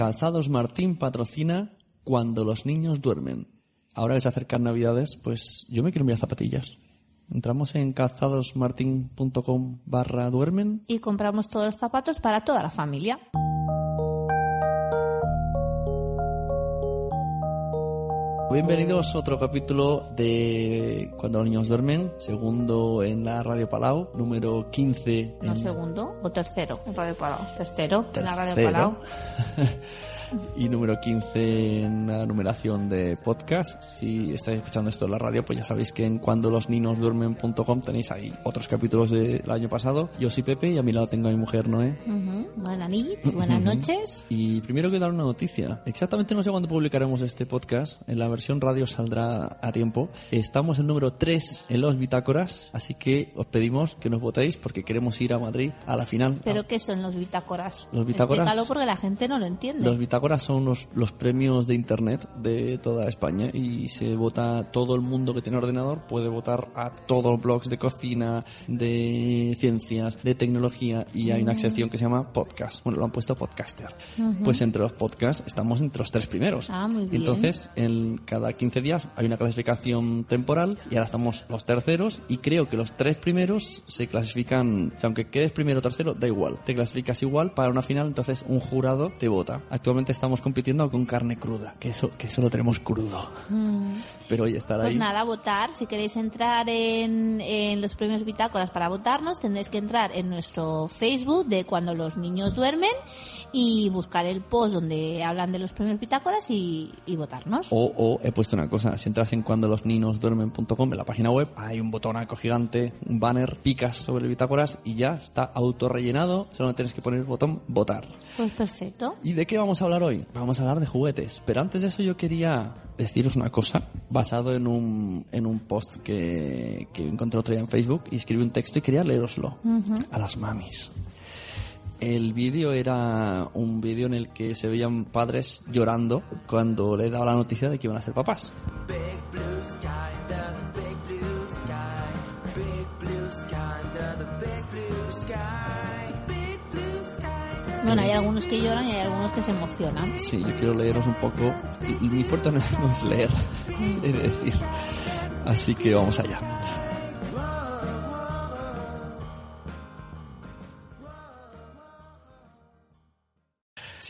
Calzados Martín patrocina Cuando los niños duermen. Ahora que se acercan Navidades, pues yo me quiero enviar zapatillas. Entramos en calzadosmartin.com barra duermen. Y compramos todos los zapatos para toda la familia. Bienvenidos a otro capítulo de Cuando los niños duermen, segundo en la Radio Palau, número 15. No, en- segundo o tercero en Radio Palau. Tercero, en la Radio. Palau. y número 15 en la numeración de podcast. Si estáis escuchando esto en la radio, pues ya sabéis que en cuando los niños duermen.com tenéis ahí otros capítulos del año pasado. Yo soy Pepe y a mi lado tengo a mi mujer Noé. Ujú. Buenas noches, buenas noches. Y primero quiero dar una noticia. Exactamente no sé cuándo publicaremos este podcast. En la versión radio saldrá a tiempo. Estamos en número 3 en los bitácoras, así que os pedimos que nos votéis porque queremos ir a Madrid a la final. ¿Pero qué son los bitácoras? Los bitácoras- Explícalo porque la gente no lo entiende. Los bitácoras son los, los premios de internet de toda España y se vota todo el mundo que tiene ordenador puede votar a todos los blogs de cocina, de ciencias, de tecnología y hay una sección que se llama podcast. Bueno, lo han puesto podcaster. Pues entre los podcasts estamos entre los tres primeros. Ah, muy bien. Entonces, en cada 15 días hay una clasificación temporal y ahora estamos los terceros y creo que los tres primeros se clasifican, o sea, aunque quedes primero o tercero, da igual. Te clasificas igual para una final, entonces un jurado te vota. Actualmente estamos compitiendo con carne cruda, que eso, que eso lo tenemos crudo. Mm. Pero oye, estar Pues ahí... nada, votar. Si queréis entrar en, en los premios Bitácoras para votarnos, tendréis que entrar en nuestro Facebook de cuando los niños duermen y buscar el post donde hablan de los premios Bitácoras y, y votarnos. O, o he puesto una cosa, si entras en cuando los niños duermen.com en la página web, hay un botonaco gigante, un banner, picas sobre el bitácoras y ya está autorrellenado, solo tienes que poner el botón votar. Pues perfecto. ¿Y de qué vamos a hablar hoy? Vamos a hablar de juguetes. Pero antes de eso yo quería deciros una cosa basado en un, en un post que, que encontré otro día en Facebook y escribí un texto y quería leeroslo a las mamis. El vídeo era un vídeo en el que se veían padres llorando cuando le daba la noticia de que iban a ser papás. Big blue sky Bueno, hay algunos que lloran y hay algunos que se emocionan. Sí, yo quiero leeros un poco. Y, mi fuerte no, es leer, de decir. Así que vamos allá.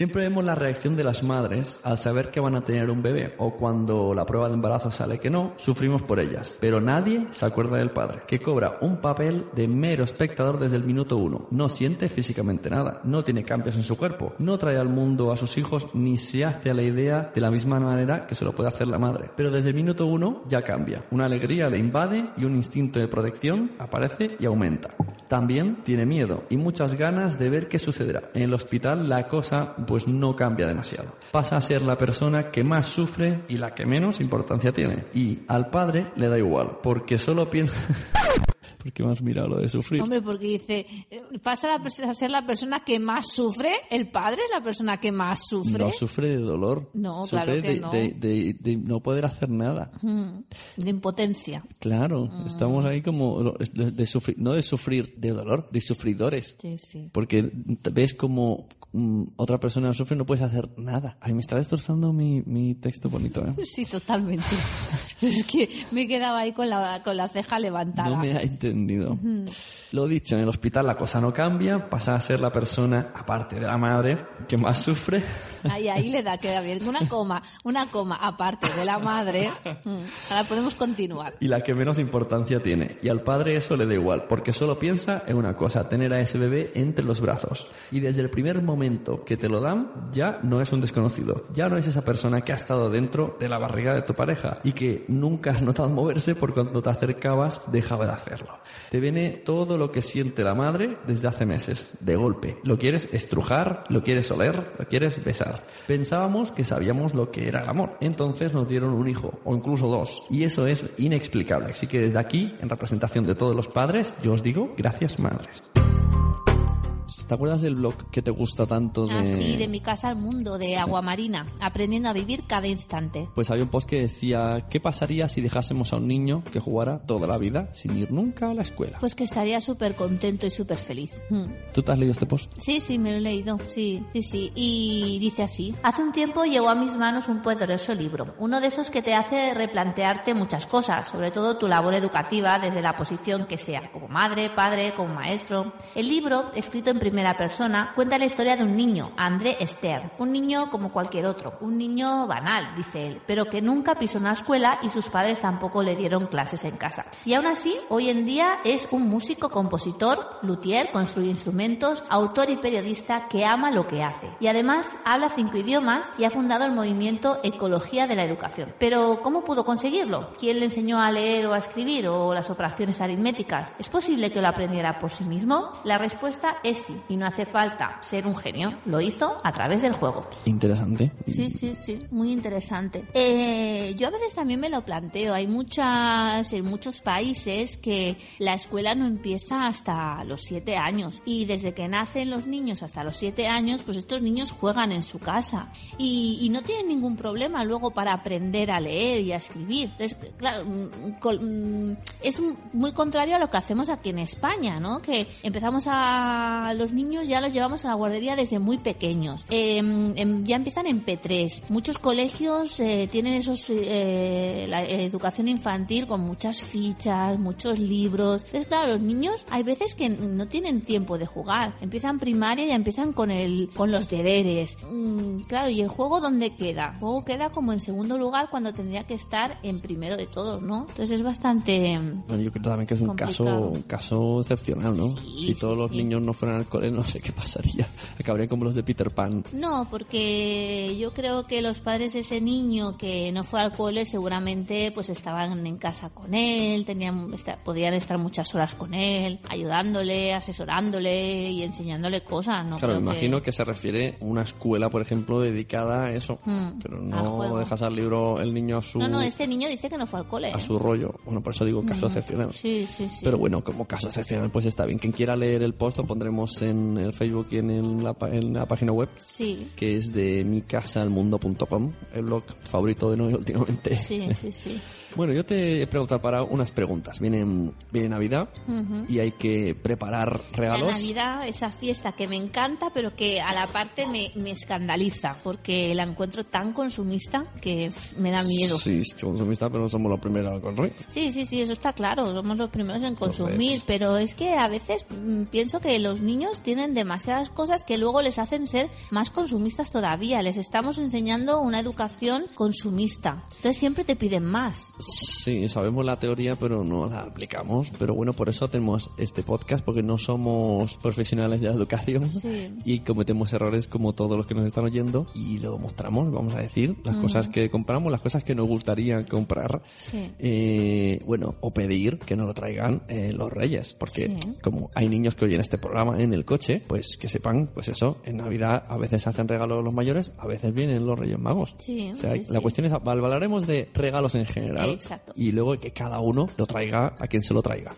Siempre vemos la reacción de las madres al saber que van a tener un bebé o cuando la prueba de embarazo sale que no, sufrimos por ellas. Pero nadie se acuerda del padre, que cobra un papel de mero espectador desde el minuto uno. No siente físicamente nada, no tiene cambios en su cuerpo, no trae al mundo a sus hijos ni se hace a la idea de la misma manera que se lo puede hacer la madre. Pero desde el minuto uno ya cambia. Una alegría le invade y un instinto de protección aparece y aumenta. También tiene miedo y muchas ganas de ver qué sucederá. En el hospital la cosa pues no cambia demasiado. Pasa a ser la persona que más sufre y la que menos importancia tiene. Y al padre le da igual, porque solo piensa... ¿Por qué me has mirado lo de sufrir? Hombre, porque dice, pasa a ser la persona que más sufre, el padre es la persona que más sufre. No sufre de dolor. No, sufre claro que de, no. De, de- de no poder hacer nada. Mm, de impotencia. Claro, Mm. estamos ahí como de, de sufrir, no de sufrir de dolor, de sufridores. Sí, sí. Porque ves como mm, otra persona sufre y no puedes hacer nada. Ay, me está destrozando mi, mi texto bonito, ¿eh? Sí, totalmente. es que me quedaba ahí con la, con la ceja levantada. No me ha entendido. Lo dicho, en el hospital la cosa no cambia, pasa a ser la persona, aparte de la madre, que más sufre. Ahí, ahí le da, queda bien. Una coma, una coma aparte de la madre. Mm, Ahora podemos continuar. y la que menos importancia tiene. Y al padre eso le da igual, porque solo piensa en una cosa, tener a ese bebé entre los brazos. Y desde el primer momento que te lo dan, ya no es un desconocido, ya no es esa persona que ha estado dentro de la barriga de tu pareja y que nunca has notado moverse por cuando te acercabas dejaba de hacerlo. Te viene todo lo que siente la madre desde hace meses, de golpe. Lo quieres estrujar, lo quieres oler, lo quieres besar. Pensábamos que sabíamos lo que era el amor, entonces nos dieron un hijo, o incluso dos, y eso es inexplicable. Así que desde aquí, en representación de todos los padres, yo os digo, gracias madres. ¿Te acuerdas del blog que te gusta tanto de... Así, de mi casa al mundo, de agua marina, aprendiendo a vivir cada instante. Pues había un post que decía, ¿qué pasaría si dejásemos a un niño que jugara toda la vida sin ir nunca a la escuela? Pues que estaría súper contento y súper feliz. Mm. ¿Tú te has leído este post? Sí, sí, me lo he leído, sí, sí, sí. Y dice así. Hace un tiempo llegó a mis manos un poderoso libro, uno de esos que te hace replantearte muchas cosas, sobre todo tu labor educativa desde la posición que sea, como madre, padre, como maestro. El libro, escrito en primera persona, cuenta la historia de un niño, André Stern, un niño como cualquier otro, un niño banal, dice él, pero que nunca pisó una escuela y sus padres tampoco le dieron clases en casa. Y aún así, hoy en día es un músico, compositor, luthier, construye instrumentos, autor y periodista que ama lo que hace. Y además habla cinco idiomas y ha fundado el movimiento Ecología de la Educación. Pero, ¿cómo pudo conseguirlo? ¿Quién le enseñó a leer o a escribir o las operaciones aritméticas? ¿Es posible que lo aprendiera por sí mismo? La respuesta es sí, y no hace falta ser un genio. Lo hizo a través del juego. Interesante. Sí, sí, sí, muy interesante. Eh, yo a veces también me lo planteo. Hay muchas, en muchos países que la escuela no empieza hasta los siete años y desde que nacen los niños hasta los siete años, pues estos niños juegan en su casa y, y no tienen ningún problema luego para aprender a leer y a escribir. Entonces, claro, mm, mm, es muy contrario a lo que hacemos aquí en España, ¿no? Que empezamos a los niños ya los llevamos a la guardería desde muy pequeños. Eh, em, ya empiezan en P3. Muchos colegios eh, tienen esos eh, la educación infantil con muchas fichas, muchos libros. Entonces, claro, los niños hay veces que no tienen tiempo de jugar. Empiezan primaria y empiezan con el con los deberes. Mm, claro, y el juego dónde queda? El juego queda como en segundo lugar cuando tendría que estar en primero de todos, ¿no? Entonces es bastante Bueno, yo creo también que es un caso, un caso excepcional, ¿no? Sí, si todos sí, los sí. niños no fueran al no sé qué pasaría. Acabarían como los de Peter Pan. No, porque yo creo que los padres de ese niño que no fue al cole seguramente pues estaban en casa con él, tenían, podían estar muchas horas con él, ayudándole, asesorándole y enseñándole cosas, ¿no? claro, me imagino que... se refiere a una escuela, por ejemplo, dedicada a eso. Mm, Pero no dejas al libro el niño a su, No, no, este niño dice que no fue al cole. a ¿eh? su rollo. Bueno, por eso digo caso Mm, excepcional. Sí, sí, sí. Pero bueno, como caso excepcional, pues está bien. Quien quiera leer el post lo pondremos en el Facebook y en, el- la, en la página web, Sí, que es de micasalmundo.com, el blog favorito de Noé últimamente. sí, sí, sí. Bueno, yo te he preguntado para unas preguntas. Viene, viene Navidad Ujú. y hay que preparar La regalos. Navidad, esa fiesta que me encanta, pero que a la parte me, me escandaliza, porque la encuentro tan consumista que me da miedo. Sí, somos amistad, pero no somos los primeros al consumir. Sí, sí, sí, eso está claro, somos los primeros en consumir, Entonces- pero es que a veces mm, pienso que los niños tienen demasiadas cosas que luego les hacen ser más consumistas todavía, les estamos enseñando una educación consumista, entonces siempre te piden más. Sí, sabemos la teoría, pero no la aplicamos. Pero bueno, por eso tenemos este podcast, porque no somos profesionales de la educación Sí. y cometemos errores como todos los que nos están oyendo y lo mostramos, vamos a decir, las cosas que compramos, las cosas que nos gustaría comprar. Sí. Eh, bueno, o pedir que nos lo traigan eh, los reyes, porque Sí. como hay niños que oyen este programa en el coche, pues que sepan, pues eso, en Navidad a veces hacen regalos los mayores, a veces vienen los reyes magos. Sí, O sea, sí, la cuestión es, hablaremos de regalos en general Exacto. y luego que cada uno lo traiga a quien se lo traiga.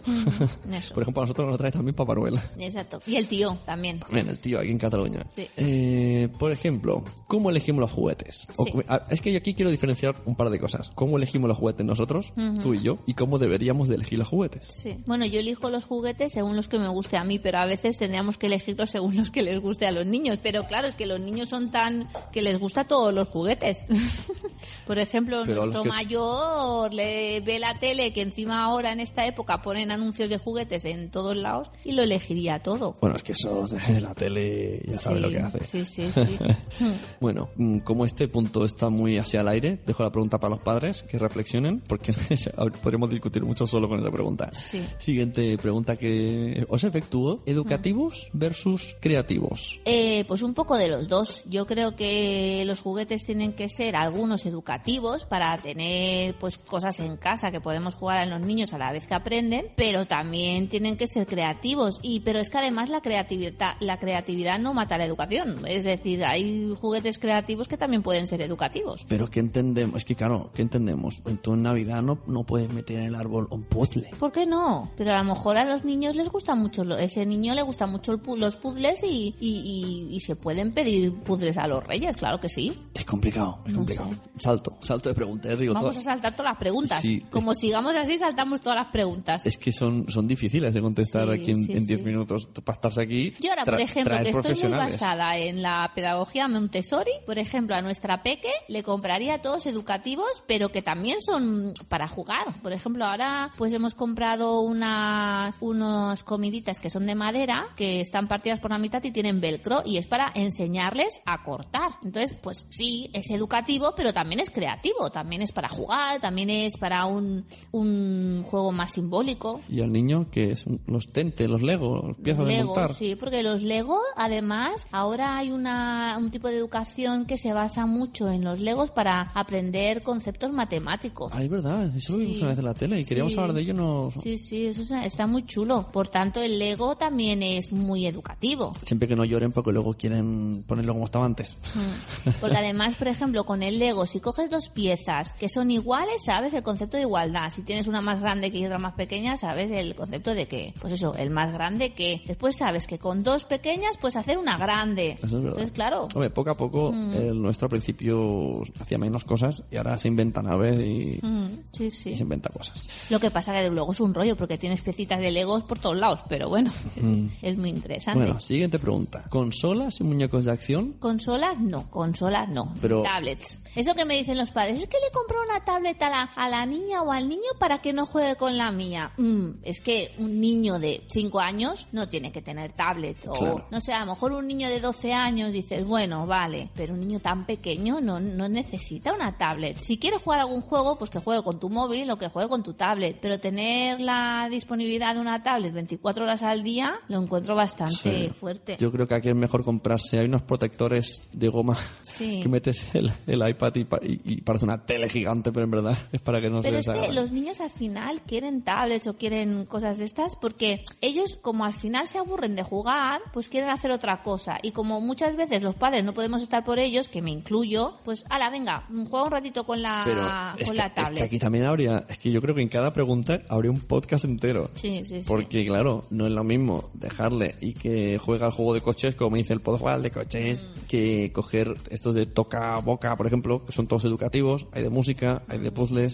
Eso. Por ejemplo, a nosotros nos lo trae también Papá Noel. Exacto. Y el tío también. También el tío aquí en Cataluña. Sí. Eh, por ejemplo, ¿cómo elegimos los juguetes? O- Sí. a- es que yo aquí quiero diferenciar un par de cosas. ¿Cómo elegimos los juguetes nosotros, tú y yo? ¿Y cómo deberíamos de elegir los juguetes? Sí. Bueno, yo elijo los juguetes según los que me guste a mí, pero a veces tendríamos que elegirlos según los que les guste a los niños. Pero claro, es que los niños son tan que les gusta todos los juguetes. Por ejemplo, Pero nuestro que- mayor le ve la tele que encima ahora en esta época ponen anuncios de juguetes en todos lados y lo elegiría todo. Bueno, es que eso de la tele ya sabe Sí, lo que hace. Sí, sí, sí. Bueno, mm, como este punto está muy hacia el aire, dejo la pregunta para los padres que reflexionen, porque podríamos discutir mucho solo con esa pregunta. Sí. Siguiente pregunta que os efectúo, educativos versus creativos. Eh, pues un poco de los dos. Yo creo que los juguetes tienen que ser algunos educativos para tener pues cosas en casa que podemos jugar a los niños a la vez que aprenden, pero también tienen que ser creativos y pero es que además la creatividad la creatividad no mata la educación, es decir, hay juguetes creativos que también pueden ser educativos. Pero ¿qué entendemos? Es que claro, ¿qué entendemos? Tú en Navidad no, no puedes meter en el árbol un puzzle. ¿Por qué no? Pero a lo mejor a los niños les gusta mucho, ese niño le gusta mucho el los puzzles y, y, y- y se pueden pedir puzzles a los reyes, claro que sí. Es complicado, es No complicado. sé. Salto, salto de preguntas. Digo, Vamos todas- a saltar todas las preguntas. Sí. Como sigamos así, saltamos todas las preguntas. Es que son, son difíciles de contestar Sí, aquí en sí, en 10 sí. minutos. Para estarse aquí. Yo ahora, por ejemplo, que estoy muy basada en la pedagogía Montessori, por ejemplo, a nuestra peque le compraría todos educativos, pero que también son para jugar. Por ejemplo, ahora pues hemos comprado unas unos comiditas que son de madera, que están partidas por la mitad y tienen velcro, y es para enseñarles a cortar. Entonces, pues sí, es educativo, pero también es creativo, también es para jugar, también es para un, un juego más simbólico. Y al niño, que es los tentes, los Lego, los piezas de montar. sí, porque los Lego, además, ahora hay una, un tipo de educación que se basa mucho en los Legos para aprender conceptos matemáticos. Ah, es verdad, eso lo vimos Sí. una vez en la tele y queríamos Sí. hablar de ello. No... Sí, sí, eso está- está muy chulo. Por tanto, el Lego también es muy educativo. Siempre que no lloren porque luego quieren ponerlo como estaba antes. Mm. Porque además, por ejemplo, con el Lego, si coges dos piezas que son iguales, sabes el concepto de igualdad. Si tienes una más grande que otra más pequeña, sabes el concepto de que, pues eso, el más grande que. Después sabes que con dos pequeñas puedes hacer una grande. Eso es verdad. Entonces, claro. Hombre, poco a poco, Mm. el nuestro al principio hacía menos cosas y ahora se inventa naves y, Mm, sí, y se inventa cosas. Lo que pasa que luego es un rollo porque tienes piecitas de Legos por todos lados, pero bueno, es muy interesante. Mm. Bueno, siguiente pregunta. ¿Consolas y muñecos de acción? Consolas no, consolas no. Pero- Tablets. Eso que me dicen los padres, es que le compró una tablet a la, a la niña o al niño para que no juegue con la mía. Mm, es que un niño de 5 años no tiene que tener tablet. O, Claro. no sé, a lo mejor un niño de 12 años dices, bueno, vale, pero un niño tan pequeño no, no necesita una tablet. Si quiere jugar algún juego, pues que juegue con tu móvil o que juegue con tu tablet. Pero tener la disponibilidad de una tablet 24 horas al día lo encuentro bastante Sí. fuerte. Yo creo que aquí es mejor comprarse. Hay unos protectores de goma Sí. que metes el, el iPad y, y- y parece una tele gigante, pero en verdad es para que no Pero se es que los niños al final quieren tablets o quieren cosas de estas porque ellos como al final se aburren de jugar, pues quieren hacer otra cosa. Y como muchas veces los padres no podemos estar por ellos, que me incluyo, pues ala, venga, juega un ratito con la, Pero con que, la es que tablet. aquí también habría, es que yo creo que en cada pregunta habría un podcast entero. Sí, sí, sí. Porque claro, no es lo mismo dejarle y que juega al juego de coches, como dice el al de coches, Mm. que coger estos de toca boca, por ejemplo, que son todos educativos, hay de música, hay de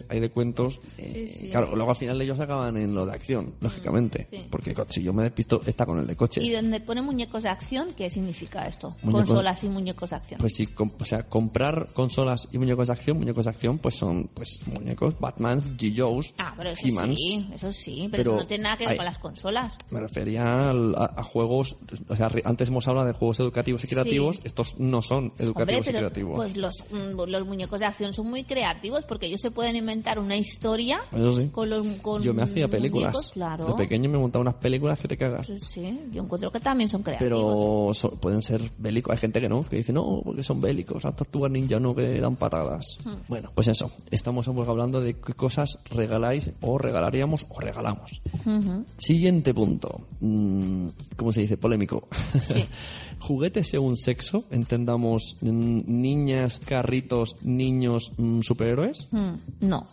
hay de cuentos. Eh, sí. Claro, luego al final ellos acaban en lo de acción, lógicamente. sí. Porque si yo me despisto, está con el de coche. Y donde pone muñecos de acción, ¿qué significa esto? Muñecos- Consolas y muñecos de acción. Pues sí, com- o sea, comprar consolas y muñecos de acción, muñecos de acción, pues son pues muñecos Batman, G. Joe's, ah, pero eso He-Mans. sí, eso sí, pero, Pero eso no tiene nada que ver hay- con las consolas. Me refería a, a juegos, o sea, antes hemos hablado de juegos educativos y creativos, estos no son Hombre, educativos y creativos. pues los, mm, los muñecos de acción son muy creativos porque ellos se pueden inventar una historia Eso sí. con los con Yo me hacía películas. muñecos, claro. De pequeño me montaba unas películas que te cagas. Sí, yo encuentro que también son creativos. Pero so- pueden ser bélicos. Hay gente que no, que dice no, porque son bélicos. Las tortugas ninja no, que dan patadas. Hmm. Bueno, pues eso. Estamos hablando de qué cosas regaláis o regalaríamos o regalamos. Siguiente punto. Mm, ¿Cómo se dice? Polémico. Sí. Juguetes según sexo, entendamos mm, niñas, carritos, niños, mm, superhéroes. Mm, No.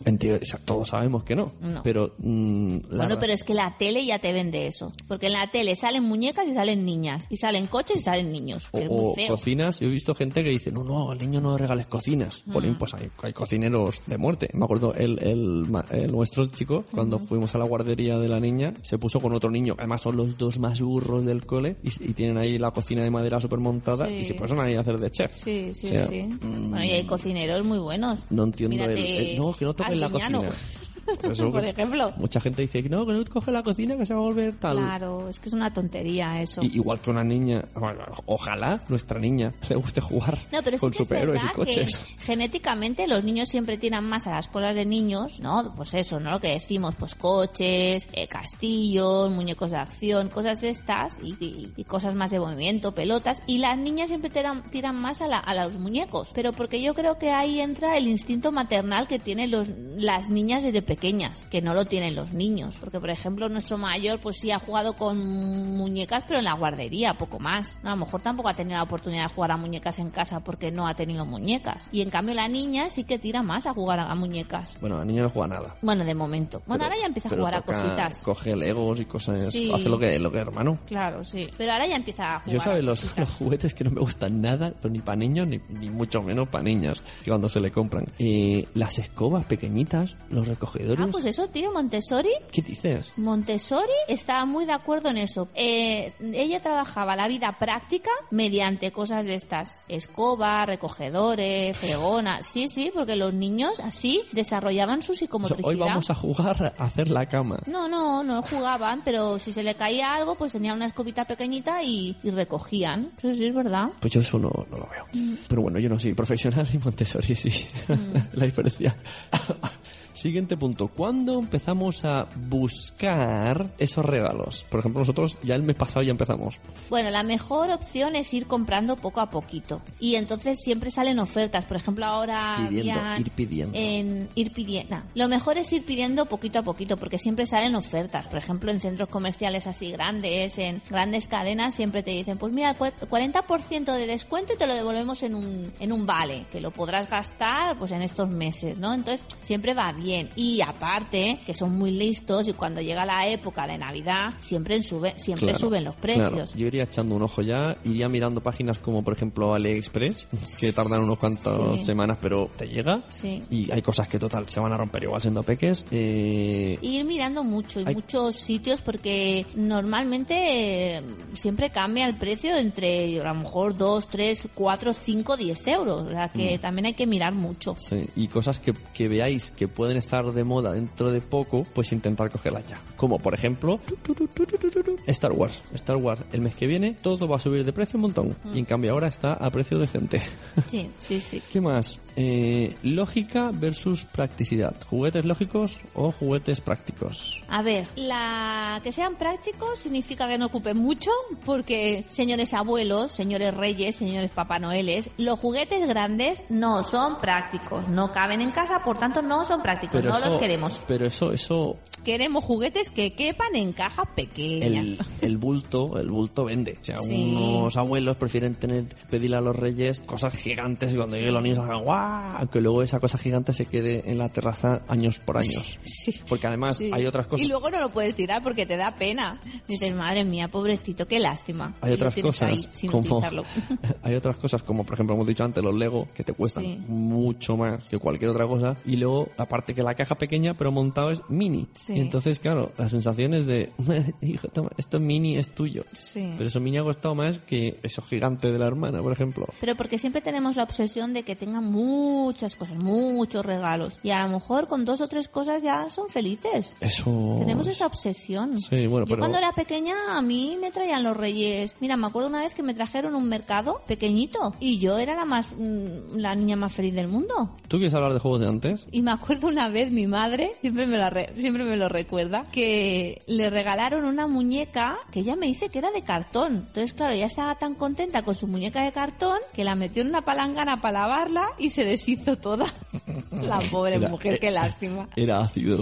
Todos sabemos que no. No. Pero mm, la Bueno, pero es que la tele ya te vende eso. Porque en la tele salen muñecas y salen niñas. Y salen coches y salen niños. o, que es o muy feo. cocinas, yo he visto gente que dice, no, no, al niño no regales cocinas. Mm. Jolín, pues hay, hay cocineros de muerte. Me acuerdo, el, el, nuestro, el chico, cuando fuimos a la guardería de la niña, se puso con otro niño. Además son los dos más burros del cole y, y tienen ahí la cocina de madera súper montada Sí. y se ponen ahí a hacer de chef. Sí, sí, O sea, sí. mm, Bueno, y hay cocineros muy buenos. No entiendo Mírate el, el- No, que no toquen la cocina. Por eso, Por ejemplo. Mucha gente dice que no, que no coge la cocina que se va a volver tal. Claro, es que es una tontería eso. Y- igual que una niña, bueno, ojalá nuestra niña le guste jugar No, pero sí con superhéroes y coches. que genéticamente los niños siempre tiran más a las colas de niños, ¿no? Pues eso, ¿no? Lo que decimos, pues coches, eh, castillos, muñecos de acción, cosas de estas y, y- y cosas más de movimiento, pelotas. Y las niñas siempre tiran, tiran más a, la- a los muñecos. Pero porque yo creo que ahí entra el instinto maternal que tienen los, las niñas desde pequeñas, que no lo tienen los niños. Porque, por ejemplo, nuestro mayor, pues sí ha jugado con muñecas, pero en la guardería, poco más. A lo mejor tampoco ha tenido la oportunidad de jugar a muñecas en casa porque no ha tenido muñecas. Y en cambio la niña sí que tira más a jugar a, a muñecas. Bueno, la niña no juega nada. Bueno, de momento. Bueno, Pero- ahora ya empieza a pero jugar a cositas. Coge legos y cosas. Sí. Hace lo que, lo que hermano. Claro, sí. Pero ahora ya empieza a jugar. Yo sabes los, los juguetes que no me gustan nada, pues ni para niños ni, ni mucho menos para niñas, que cuando se le compran. Eh, las escobas pequeñitas, los recogedores. Ah, pues eso, tío, Montessori. ¿Qué dices? Montessori estaba muy de acuerdo en eso. Eh, ella trabajaba la vida práctica mediante cosas de estas, escoba, recogedores, fregona. Sí, sí, porque los niños así desarrollaban su O sea, psicomotricidad. hoy vamos a jugar a hacer la cama. No, no, no jugaban, pero si se le caía algo, pues tenían una escobita pequeñita y, y recogían. Eso sí es verdad. Pues yo eso no, no lo veo. Pero bueno, yo no soy profesional y Montessori sí. la diferencia. Siguiente punto. ¿Cuándo empezamos a buscar esos regalos? Por ejemplo, nosotros ya el mes pasado ya empezamos. Bueno, la mejor opción es ir comprando poco a poquito. Y entonces siempre salen ofertas. Por ejemplo, ahora Pidiendo, habían ir pidiendo. En ir pidiendo. Lo mejor es ir pidiendo poquito a poquito porque siempre salen ofertas. Por ejemplo, en centros comerciales así grandes, en grandes cadenas, siempre te dicen, pues mira, cua- 40% de descuento y te lo devolvemos en un, en un vale, que lo podrás gastar pues en estos meses, ¿no? Entonces, siempre va bien. Y aparte, que son muy listos y cuando llega la época de Navidad, siempre, sube, siempre Claro, suben los claro. precios. Yo iría echando un ojo ya, iría mirando páginas como por ejemplo AliExpress, que tardan unos cuantos Sí. semanas pero te llega. Sí. Y hay cosas que total se van a romper igual siendo peques. Eh, ir mirando mucho y Hay- muchos sitios porque normalmente eh, siempre cambia el precio entre a lo mejor 2, 3, 4, 5, 10 euros. O sea Mm. que también hay que mirar mucho. Sí, y cosas que, que veáis que pueden estar de moda dentro de poco, pues intentar cogerlas ya. Como por ejemplo, Star Wars. Star Wars, el mes que viene todo va a subir de precio un montón. Y en cambio ahora está a precio decente. Sí, sí, sí. ¿Qué más? Eh, lógica versus practicidad. ¿Juguetes lógicos o juguetes prácticos? A ver, la que sean prácticos significa que no ocupen mucho, porque señores abuelos, señores reyes, señores papá noeles, los juguetes grandes no son prácticos, no caben en casa, por tanto no son prácticos, no eso- los queremos. Pero eso, eso, Queremos juguetes que quepan en cajas pequeñas. el, el bulto, el bulto vende. O sea, Sí. unos abuelos prefieren tener, pedirle a los reyes cosas gigantes y cuando lleguen los niños hagan ¡guau! Que luego esa cosa gigante se quede en la terraza años por años. Sí. Porque además Sí. hay otras cosas. Y luego no lo puedes tirar porque te da pena. Dices, madre mía, pobrecito, qué lástima. Hay Y otras ahí cosas sin como hay otras cosas como por ejemplo hemos dicho antes los Lego que te cuestan mucho más que cualquier otra cosa y luego aparte que la caja pequeña pero montado es mini Sí. y entonces claro la sensación es de hijo toma esto mini es tuyo Sí. pero eso mini ha costado más que eso gigante de la hermana por ejemplo Pero porque siempre tenemos la obsesión de que tengan muchas cosas, muchos regalos. Y a lo mejor con dos o tres cosas ya son felices. eso Tenemos esa obsesión. Sí, bueno, Yo pero- cuando era pequeña a mí me traían los reyes. Mira, me acuerdo una vez que me trajeron un mercado pequeñito y yo era la más mm, la niña más feliz del mundo. ¿tú quieres hablar de juegos de antes? Y me acuerdo una vez mi madre, siempre me, la re- siempre me lo recuerda, que le regalaron una muñeca que ella me dice que era de cartón. Entonces, claro, ella estaba tan contenta con su muñeca de cartón que la metió en una palangana para lavarla y se deshizo toda. La pobre Era- mujer, eh, qué lástima. era ácido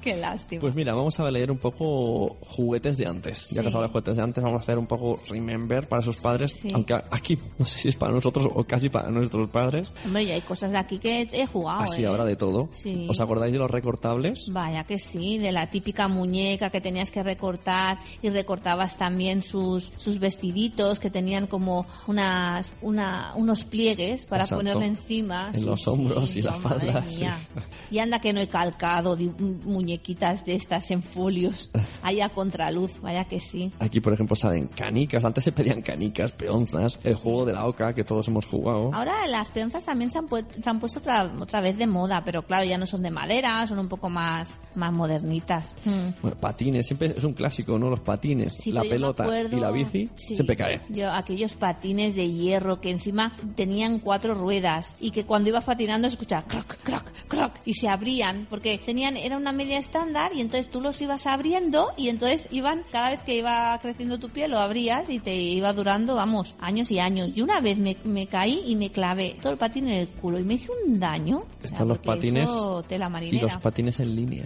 Qué lástima. Pues mira, vamos a leer un poco juguetes de antes. Ya que Sí. hablado de juguetes de antes, vamos a hacer un poco remember para sus padres. Sí. Aunque aquí, no sé si es para nosotros o casi para nuestros padres. Hombre, yo hay cosas de aquí que he jugado. Así ¿eh? de todo. Sí. ¿Os acordáis de los recortables? Vaya que sí, de la típica muñeca que tenías que recortar y recortabas también sus, sus vestiditos que tenían como unas, una, unos pliegues para Exacto. ponerle encima. En Sí, los sí, hombros y la no, madre falda, sí. mía. Y anda que no he calcado muñequitas de estas en folios ahí a contraluz, vaya que sí. Aquí, por ejemplo, salen canicas. Antes se pedían canicas, peonzas. El juego de la oca que todos hemos jugado. Ahora las peonzas también se han, pu- se han puesto otra, otra vez de moda, pero claro, ya no son de madera, son un poco más, más modernitas. Mm. Bueno, patines, siempre es un clásico, ¿no? Los patines, Sí, la pelota acuerdo- y la bici, sí, siempre cae. Yo, aquellos patines de hierro que encima tenían cuatro ruedas y que cuando ibas patinando se escuchaba croc, croc, croc y se abrían porque tenían, era una media estándar y entonces tú los ibas abriendo y entonces iban, cada vez que iba creciendo tu piel lo abrías y te iba durando, vamos, años y años. Y una vez me, me caí y me clavé todo el patín en el culo y me hice un daño. Están los patines tela y marinera. los patines en línea.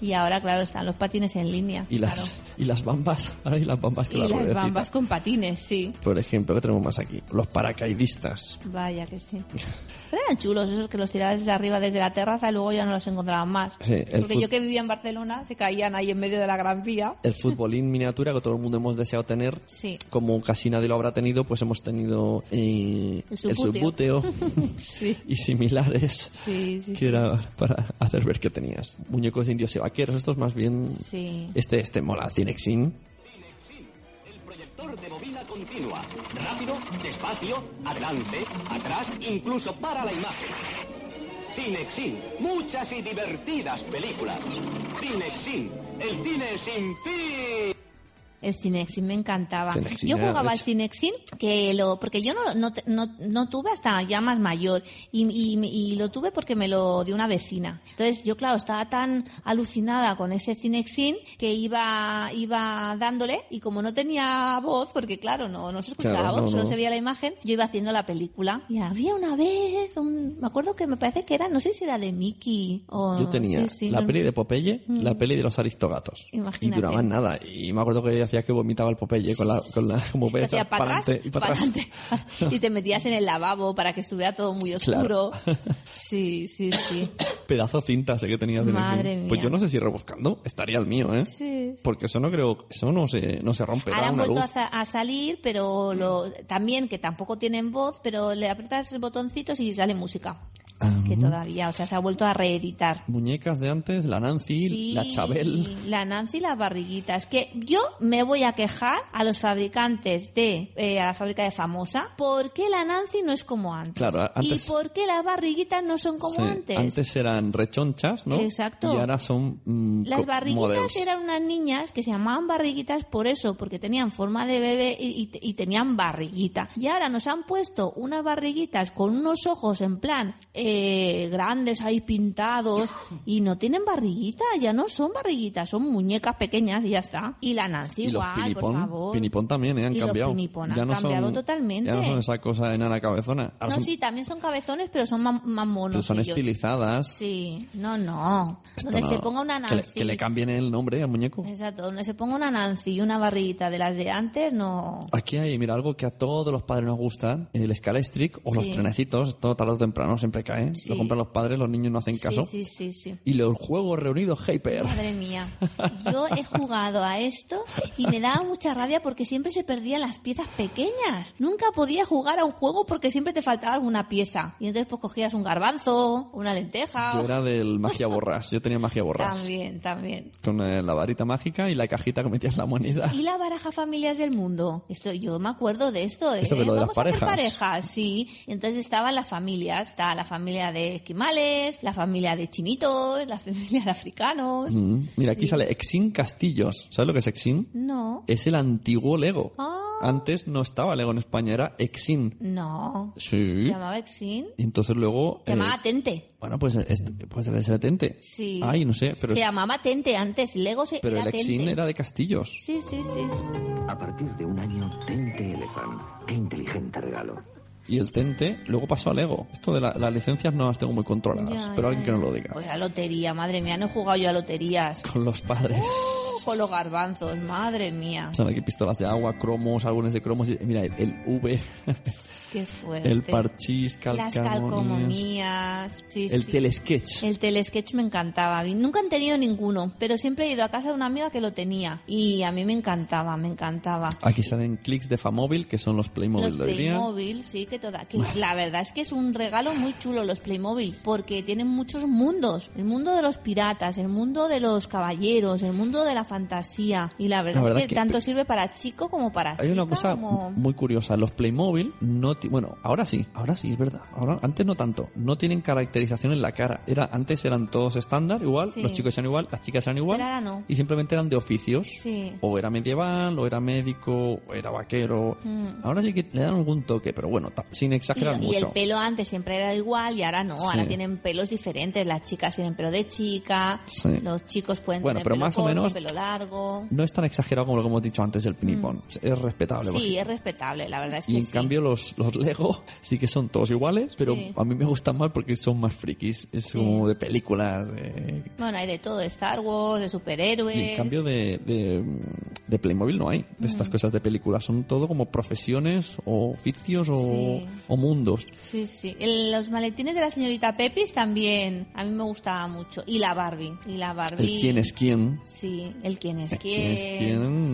Y ahora, claro, están los patines en línea. Y las, claro. y las bambas, ahora hay las bambas que Y las las bambas con patines, sí. Por ejemplo, ¿qué tenemos más aquí? Los paracaidistas. Vaya que sí. Pero eran chulos esos que los tirabas desde arriba, desde la terraza, y luego ya no los encontraban más. Sí, Porque yo que vivía en Barcelona, se caían ahí en medio de la Gran Vía. El futbolín miniatura que todo el mundo hemos deseado tener. Sí. Como casi nadie lo habrá tenido, pues hemos tenido eh, El subbuteo. Sí. y similares. Sí, sí, que era para hacer ver que tenías. Muñecos de indios vaqueros, estos más bien... Sí. Este, este mola, Cinexin. El proyector de bobina continua. Rápido, despacio, adelante, atrás, incluso para la imagen. Cinexin, muchas y divertidas películas. Cinexin, el cine sin fin. El Cinexin me encantaba. Cinexin yo jugaba al. Cinexin, que lo, porque yo no, no, no, no tuve hasta ya más mayor. Y, y, y lo tuve porque me lo dio una vecina. Entonces yo, claro, estaba tan alucinada con ese Cinexin que iba, iba dándole y como no tenía voz, porque claro, no, no se escuchaba Claro, voz, no, solo se veía la imagen, yo iba haciendo la película. Y había una vez, un, me acuerdo que me parece que era, no sé si era de Mickey o... Yo tenía sí, sí, la peli de Popeye, la peli de los aristogatos. Y Imagínate. duraban nada. Y me acuerdo que hacía que vomitaba el Popeye con la, con la como ves, hacía para para atrás, adelante y para para atrás. adelante. y te metías en el lavabo para que estuviera todo muy oscuro. Claro. Sí, sí, sí. Pedazo cinta sé que tenía de Madre mía. Pues yo no sé si rebuscando estaría el mío, ¿eh? Sí. Porque eso no creo, eso no se, no se rompe. Ahora han vuelto a, a salir, pero lo, también que tampoco tienen voz, pero le aprietas botoncitos y sale música. Ah. Que todavía, o sea, se ha vuelto a reeditar. Muñecas de antes, la Nancy, Sí, la Chabel. La Nancy y las barriguitas. Que yo me voy a quejar a los fabricantes de, eh, a la fábrica de Famosa, ¿por qué la Nancy no es como antes? Claro, antes- ¿Y por qué las barriguitas no son como Sí, antes? eran rechonchas, ¿no? Exacto. Y ahora son mm, Las barriguitas eran unas niñas que se llamaban barriguitas por eso, porque tenían forma de bebé y, y- y tenían barriguita. Y ahora nos han puesto unas barriguitas con unos ojos en plan eh, grandes ahí pintados y no tienen barriguita, ya no son barriguitas, son muñecas pequeñas y ya está. Y la Nancy Y los igual, por pinipón, favor. pinipón también, ¿eh? Han Y los cambiado. pinipón han ya no cambiado son, totalmente. Ya no son esa cosa enana cabezona. Ahora No, son, sí, también son cabezones, pero son más, más monos. pero son estilizadas. Sí, no, no. Esto Donde no- se ponga una que le- Nancy. Que le, cambien el nombre al muñeco. Exacto, donde se ponga una Nancy y una barriguita de las de antes, no. Aquí hay, mira, algo que a todos los padres nos gusta, el Scalestric o los trenecitos, todo tarde o temprano siempre cae. Sí. Lo compran los padres, los niños no hacen caso. Sí, sí, sí, sí. Y los juegos reunidos Hyper. Madre mía, yo he jugado a esto y me daba mucha rabia porque siempre se perdían las piezas pequeñas. Nunca podía jugar a un juego porque siempre te faltaba alguna pieza. Y entonces pues cogías un garbanzo, una lenteja. Yo era del magia borras, yo tenía magia borras. También, también. Con eh, la varita mágica y la cajita que metías la moneda. ¿Y la baraja familias del mundo? Esto, yo me acuerdo de esto, ¿eh? Esto de lo de las Vamos a hacer parejas. parejas, sí. Entonces estaban las familias, estaba la familia de esquimales, la familia de chinitos, la familia de africanos. Mm, Mira, aquí Sí. sale Exin Castillos. ¿Sabes lo que es Exin? No, Es el antiguo Lego. Ah. Antes no estaba Lego en España, era Exin. no. Sí. Se llamaba Exin. Y entonces luego... Se eh, llamaba Tente. bueno, pues, es- pues debe ser Tente. Sí. Ay, no sé, pero, se llamaba Tente antes. Lego se pero era el Exin Tente. era de Castillos. Sí, sí, sí. sí. A partir de un año, Tente Elephant. Qué inteligente regalo. Y el Tente luego pasó a Lego. Esto de la- las licencias no las tengo muy controladas, Ya, pero alguien que nos lo diga. Pues la lotería, madre mía, no he jugado yo a loterías. Con los padres. Oh, con los garbanzos, madre mía. Son aquí pistolas de agua, cromos, álbumes de cromos. y- Mira, el, el V, Qué fuerte. el parchís, Las calcomanías. Sí, el sí. telesketch. El telesketch me encantaba. Nunca han tenido ninguno, pero siempre he ido a casa de una amiga que lo tenía. Y a mí me encantaba, me encantaba. Aquí salen clics de Famóvil, que son los Playmobil Los de hoy día. Playmobil, sí, que toda. Que la verdad es que es un regalo muy chulo los Playmobil, porque tienen muchos mundos. El mundo de los piratas, el mundo de los caballeros, el mundo de la fantasía. Y la verdad, La verdad es que, que- tanto sirve para chico como para Hay una chica, cosa como- muy curiosa. Los Playmobil no ti- bueno, ahora sí, ahora sí, es verdad. Ahora, antes no tanto. No tienen caracterización en la cara. Era, antes eran todos estándar, igual, Sí. los chicos eran igual, las chicas eran igual. Pero ahora no. Y simplemente eran de oficios. Sí. O era medieval, o era médico, o era vaquero. Mm. Ahora sí que le dan algún toque, pero bueno, sin Y, exagerar y mucho. el pelo antes siempre era igual y ahora no, ahora tienen pelos diferentes. Las chicas tienen pelo de chica, Sí. los chicos pueden Bueno, tener pero pelo más o corto, menos- pelo largo. No es tan exagerado como lo que hemos dicho antes del pinipón. Es respetable. Mm. Sí, es respetable, la verdad es que Y en cambio los, los Lego sí que son todos iguales, pero Sí. a mí me gustan más porque son más frikis. Es Sí. como de películas. de- Bueno, hay de todo, de Star Wars, de superhéroes. Y en cambio de, de, de Playmobil no hay. De Mm. estas cosas de películas. Son todo como profesiones o oficios o, Sí. o mundos. Sí, sí. El- los maletines de la señorita Pepis también a mí me gustaba mucho. Y la Barbie. Y la Barbie. El quién es quién. Sí, el quién es El quién. quién es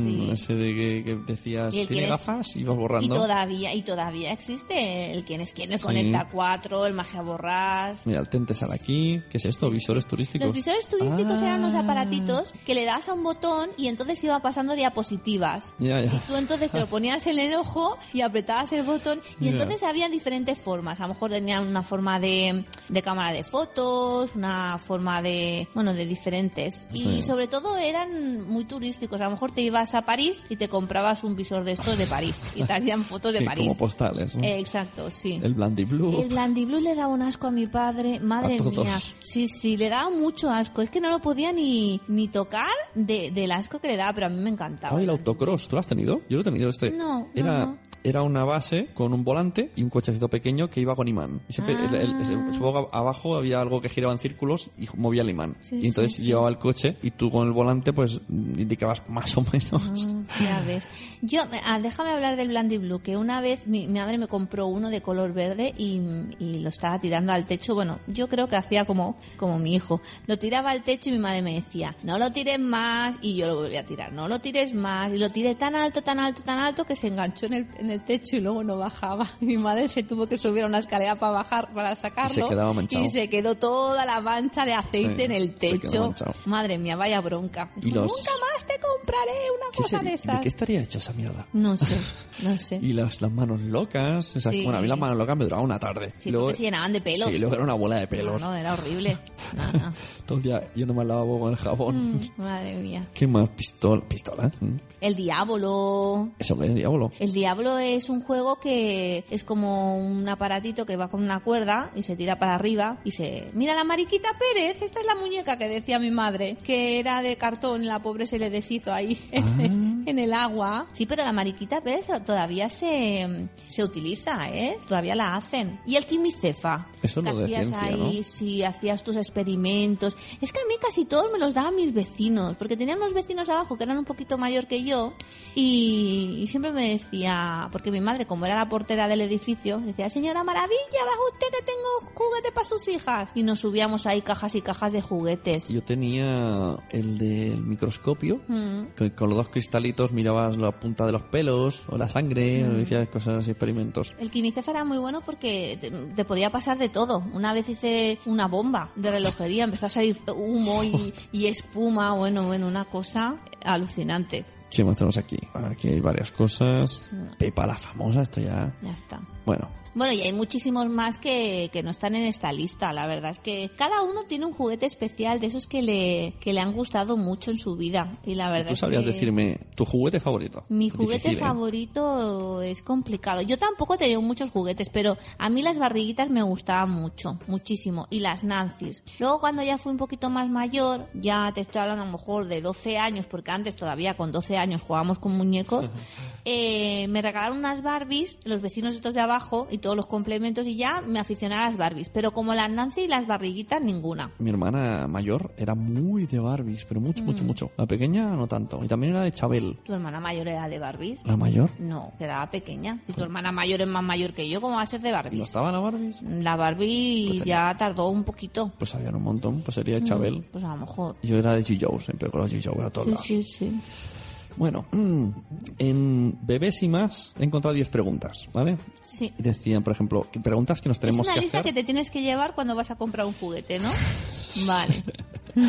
quién. Ese de que, que decías, ¿tiene gafas? Y vas Y borrando. todavía, y todavía existe el quién es quién, el Sí. Conecta 4, el Magia Borrás. Mira, el Tente sale aquí. ¿Qué es esto? ¿Visores turísticos? Los visores turísticos Ah. eran unos aparatitos que le das a un botón y entonces iba pasando diapositivas. Ya, ya. Y tú entonces te lo ponías en el ojo y apretabas el botón y Ya. entonces había diferentes formas. A lo mejor tenían una forma de, de cámara de fotos, una forma de, bueno, de diferentes. Y Sí. sobre todo eran muy turísticos. A lo mejor te ibas a París y te comprabas un visor de estos de París y te hacían fotos de Sí, París. como postales. ¿No? Eh, exacto, sí. El Blandy Blue. El Blandiblue le daba un asco a mi padre, madre A mía. Sí, sí, le daba mucho asco. Es que no lo podía ni, ni tocar de, del asco que le daba, pero a mí me encantaba. Ah, el autocross, ¿tú lo has tenido? Yo lo he tenido este. No, no, era, no. Era una base con un volante y un cochecito pequeño que iba con imán. Y siempre, el- el- ese- Ah. supongo que abajo había algo que giraba en círculos y movía el imán. Sí, y entonces sí, sí. llevaba el coche y tú con el volante pues indicabas más o menos. Ah, ya ves. Yo, ah, déjame hablar del Blandy Blue, que una vez mi, mi madre me compró uno de color verde y, y lo estaba tirando al techo. Bueno, yo creo que hacía como, como mi hijo. Lo tiraba al techo y mi madre me decía, no lo tires más, y yo lo volví a tirar, no lo tires más, y lo tiré tan alto, tan alto, tan alto que se enganchó en el, en el techo y luego no bajaba. Y mi madre se tuvo que subir a una escalera para bajar, para sacarlo. quedaba manchado. y se quedó toda la mancha de aceite Sí, en el se techo. Madre mía, vaya bronca. Y Dijo, los- Nunca más compraré una ¿Qué cosa de ¿De esas. qué estaría hecha esa mierda? No sé, no sé. Y las, las manos locas. esas- Sí. Bueno, a mí las manos locas me duraban una tarde. Sí, Luego- se llenaban de pelos. Sí, luego era una bola de pelos. No, no, era horrible. No, no. Todo el día yéndome al lavabo con el jabón. Mm, Madre mía. ¿Qué más? Pistola. ¿Pistola? Mm. El Diablo. ¿Eso qué es, diablo? El Diablo es un juego que es como un aparatito que va con una cuerda y se tira para arriba y se... Mira la Mariquita Pérez, esta es la muñeca que decía mi madre, que era de cartón, la pobre se le deshizo ahí en, en el agua. Sí, pero la Mariquita Pérez todavía se, se utiliza, ¿eh? Todavía la hacen. Y el Quimicefa. Eso es que lo de hacías ciencia, ahí, ¿no? sí, hacías tus experimentos. Es que a mí casi todos me los daban mis vecinos, porque tenía unos vecinos abajo que eran un poquito mayor que yo y, y siempre me decía, porque mi madre, como era la portera del edificio, decía, señora Maravilla, baja usted que tengo juguete para sus hijas. Y nos subíamos ahí cajas y cajas de juguetes. Yo tenía el del microscopio, Mm. que con los dos cristalitos mirabas la punta de los pelos o la sangre, Mm. o hacías cosas, experimentos. El quimicefa era muy bueno porque te, te podía pasar de todo. Una vez hice una bomba de relojería, empezó a salir humo y, y espuma, bueno, bueno, una cosa alucinante. ¿Qué más tenemos aquí? Aquí hay varias cosas. Mm. Pepa la famosa, esto ya... Ya está. Bueno, Bueno, y hay muchísimos más que, que no están en esta lista. La verdad es que cada uno tiene un juguete especial de esos que le, que le han gustado mucho en su vida. Y la verdad tú es sabrías que decirme tu juguete favorito. mi juguete Difícil, ¿eh? favorito es complicado. Yo tampoco tenido muchos juguetes, pero a mí las barriguitas me gustaban mucho, muchísimo. Y las Nancy's. Luego cuando ya fui un poquito más mayor, ya te estoy hablando a lo mejor de 12 años, porque antes todavía con 12 años jugábamos con muñecos, eh, me regalaron unas Barbies, los vecinos estos de abajo y todos los complementos y ya me aficioné a las Barbies. Pero como las Nancy y las barriguitas, ninguna. Mi hermana mayor era muy de Barbies, pero mucho, mucho, mucho. La pequeña no tanto. Y también era de Chabel. ¿Tu hermana mayor era de Barbies? ¿La mayor? No, era pequeña. Si tu hermana mayor es más mayor que yo, ¿cómo va a ser de ¿No Barbies? estaba la Barbies? La Barbie Pues ya tardó un poquito. Pues habían un montón. Pues sería de Chabel. Pues a lo mejor. Yo era de G. Joe, siempre con los G. Joe a todos Sí, lados. sí, sí. Bueno, mm, en Bebés y más he encontrado 10 preguntas, ¿vale? Sí. Y decían, por ejemplo, que preguntas que nos Es tenemos una que lista hacer. que te tienes que llevar cuando vas a comprar un juguete, ¿no? Vale.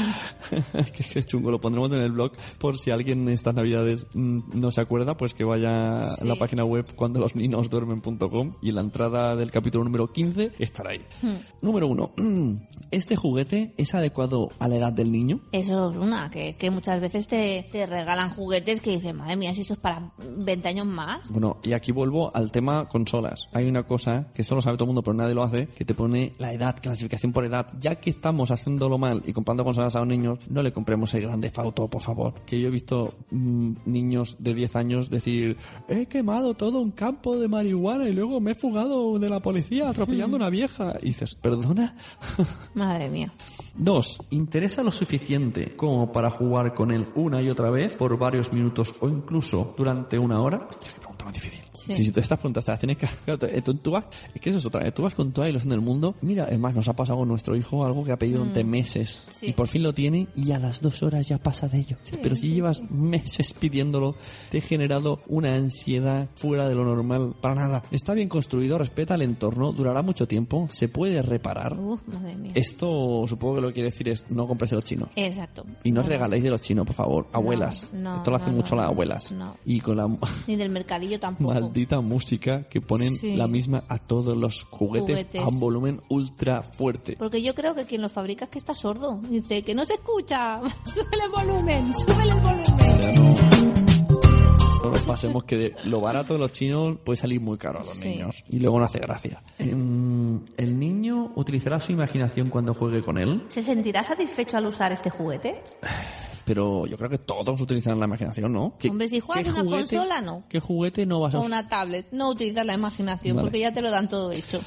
que chungo, lo pondremos en el blog por si alguien estas navidades mm, no se acuerda, pues que vaya a la Sí. página web cuando los niños duermen.com y la entrada del capítulo número 15 estará ahí. Hmm. Número 1. ¿Este juguete es adecuado a la edad del niño? Eso es una, que, que muchas veces te, te regalan juguetes que dices, madre mía, si esto es para 20 años más. Bueno, y aquí vuelvo al tema consolas. Hay una cosa que solo sabe todo el mundo, pero nadie lo hace, que te pone la edad, clasificación por edad. Ya que estamos haciéndolo mal y comprando consolas a los niños, no le compremos el grande Auto, por favor. Que yo he visto mm, niños de 10 años decir, he quemado todo un campo de marihuana y luego me he fugado de la policía atropellando a una vieja. Y dices, ¿perdona? Madre mía. Dos, ¿interesa lo suficiente como para jugar con él una y otra vez por varios minutos o incluso durante una hora? Hostia, qué pregunta más difícil. Sí. Si te estas preguntas te las tienes que... eh, tú, tú vas, es que eso es otra, eh, tú vas con toda la ilusión del mundo. Mira, es más, nos ha pasado con nuestro hijo algo que ha pedido durante meses Mm. Sí. y por fin lo tiene y a las dos horas ya pasa de ello. Pero si llevas meses pidiéndolo, te he generado una ansiedad fuera de lo normal. Para nada. Está bien construido, respeta el entorno, durará mucho tiempo, se puede reparar. Uf, madre mía. Esto supongo que lo que quiere decir es no compres de los chinos. Exacto. Y no, No, regaléis de los chinos, por favor. Abuelas. no, Esto lo hacen no, mucho no, las no. abuelas. No. Y con la Ni del mercadillo tampoco. maldita música que ponen Sí. la misma a todos los juguetes, Juguetes. a un volumen ultra fuerte. Porque yo creo que quien lo fabrica es que está sordo. Dice que no se escucha. Súbele el volumen, súbele el O volumen. sea, no, no nos pasemos que de lo barato de los chinos puede salir muy caro a los Sí. niños. Y luego no hace gracia. Em, ¿El niño utilizará su imaginación cuando juegue con él? ¿Se sentirá satisfecho al usar este juguete? Pero yo creo que todos utilizan la imaginación, ¿no? ¿Qué- Hombre, si juegas una juguete- consola, no. ¿Qué juguete no vas a O una tablet. No utilizas la imaginación Vale. porque ya te lo dan todo hecho.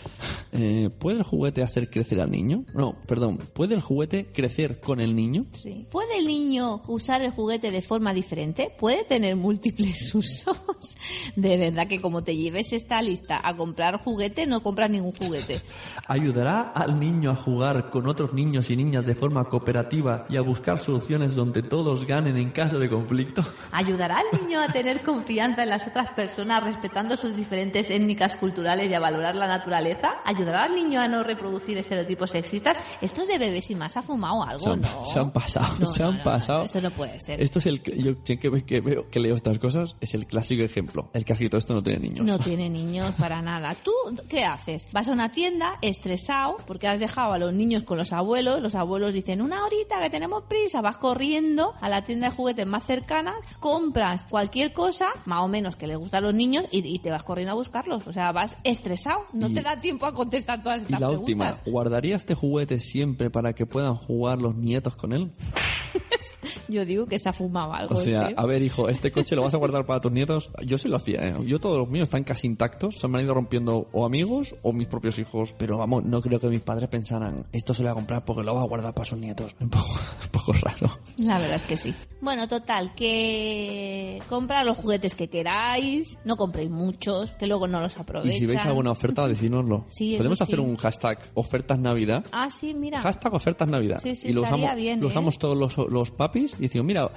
Eh, ¿Puede el juguete hacer crecer al niño? No, perdón. ¿Puede el juguete crecer con el niño? Sí. ¿Puede el niño usar el juguete de forma diferente? ¿Puede tener múltiples usos? De verdad que como te lleves esta lista a comprar juguete, no compras ningún juguete. ¿Ayudará al niño a jugar con otros niños y niñas de forma cooperativa y a buscar soluciones donde todos ganen en caso de conflicto? ¿Ayudará al niño a tener confianza en las otras personas respetando sus diferentes étnicas culturales y a valorar la naturaleza? ¿Ayudará al niño a no reproducir estereotipos sexistas? Estos de bebés y más ha fumado algo, Se han, ¿no? se han pasado, No, se no, han no, no, pasado. Eso no puede ser. Esto es el que yo siempre que veo que leo estas cosas es el clásico ejemplo. El escrito esto no tiene niños. No tiene niños para nada. ¿Tú qué haces? Vas a una tienda estresado porque has dejado a los niños con los abuelos. Los abuelos dicen, una horita que tenemos prisa. Vas corriendo a la tienda de juguetes más cercana, compras cualquier cosa, más o menos que les gusta a los niños, y, y te vas corriendo a buscarlos. O sea, vas estresado. No Y- te da tiempo a contestar todas Y estas la preguntas. última, ¿guardaría este juguete siempre para que puedan jugar los nietos con él? Yo digo que se ha fumado algo. O sea, este. a ver, hijo, ¿este coche lo vas a guardar para tus nietos? Yo sí lo hacía, ¿eh? Yo todos los míos están casi intactos. Se me han ido rompiendo o amigos o mis propios hijos. Pero vamos, no creo que mis padres pensaran, esto se lo voy a comprar porque lo va a guardar para sus nietos. Un poco, un poco raro. La verdad es que sí. Bueno, total, que comprar los juguetes que queráis, no compréis muchos, que luego no los Y aprovechan. si veis alguna oferta, decínoslo. Sí, Podemos sí. hacer un hashtag ofertas Navidad. Ah, sí, mira. Hashtag ofertas Navidad. Sí, sí, y lo usamos, bien, lo ¿eh? usamos todos los, los papis y decimos, mira,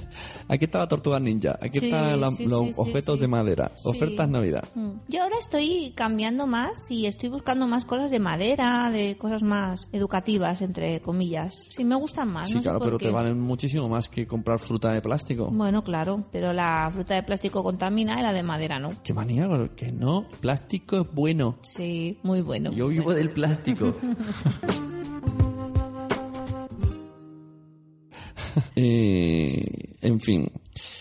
aquí está la tortuga ninja, aquí Sí, están la- sí, los sí, objetos de madera, ofertas Navidad. Mm. Yo ahora estoy cambiando más y estoy buscando más cosas de madera, de cosas más educativas, entre comillas. Sí, me gustan más. Sí, no sé claro, por pero qué. te valen muchísimo más que comprar fruta de plástico. Bueno, claro, pero la fruta de plástico contamina y la de madera no. Qué manía, que no, plástico es bueno. Sí, muy bueno. Yo vivo del plástico. Eh, en fin.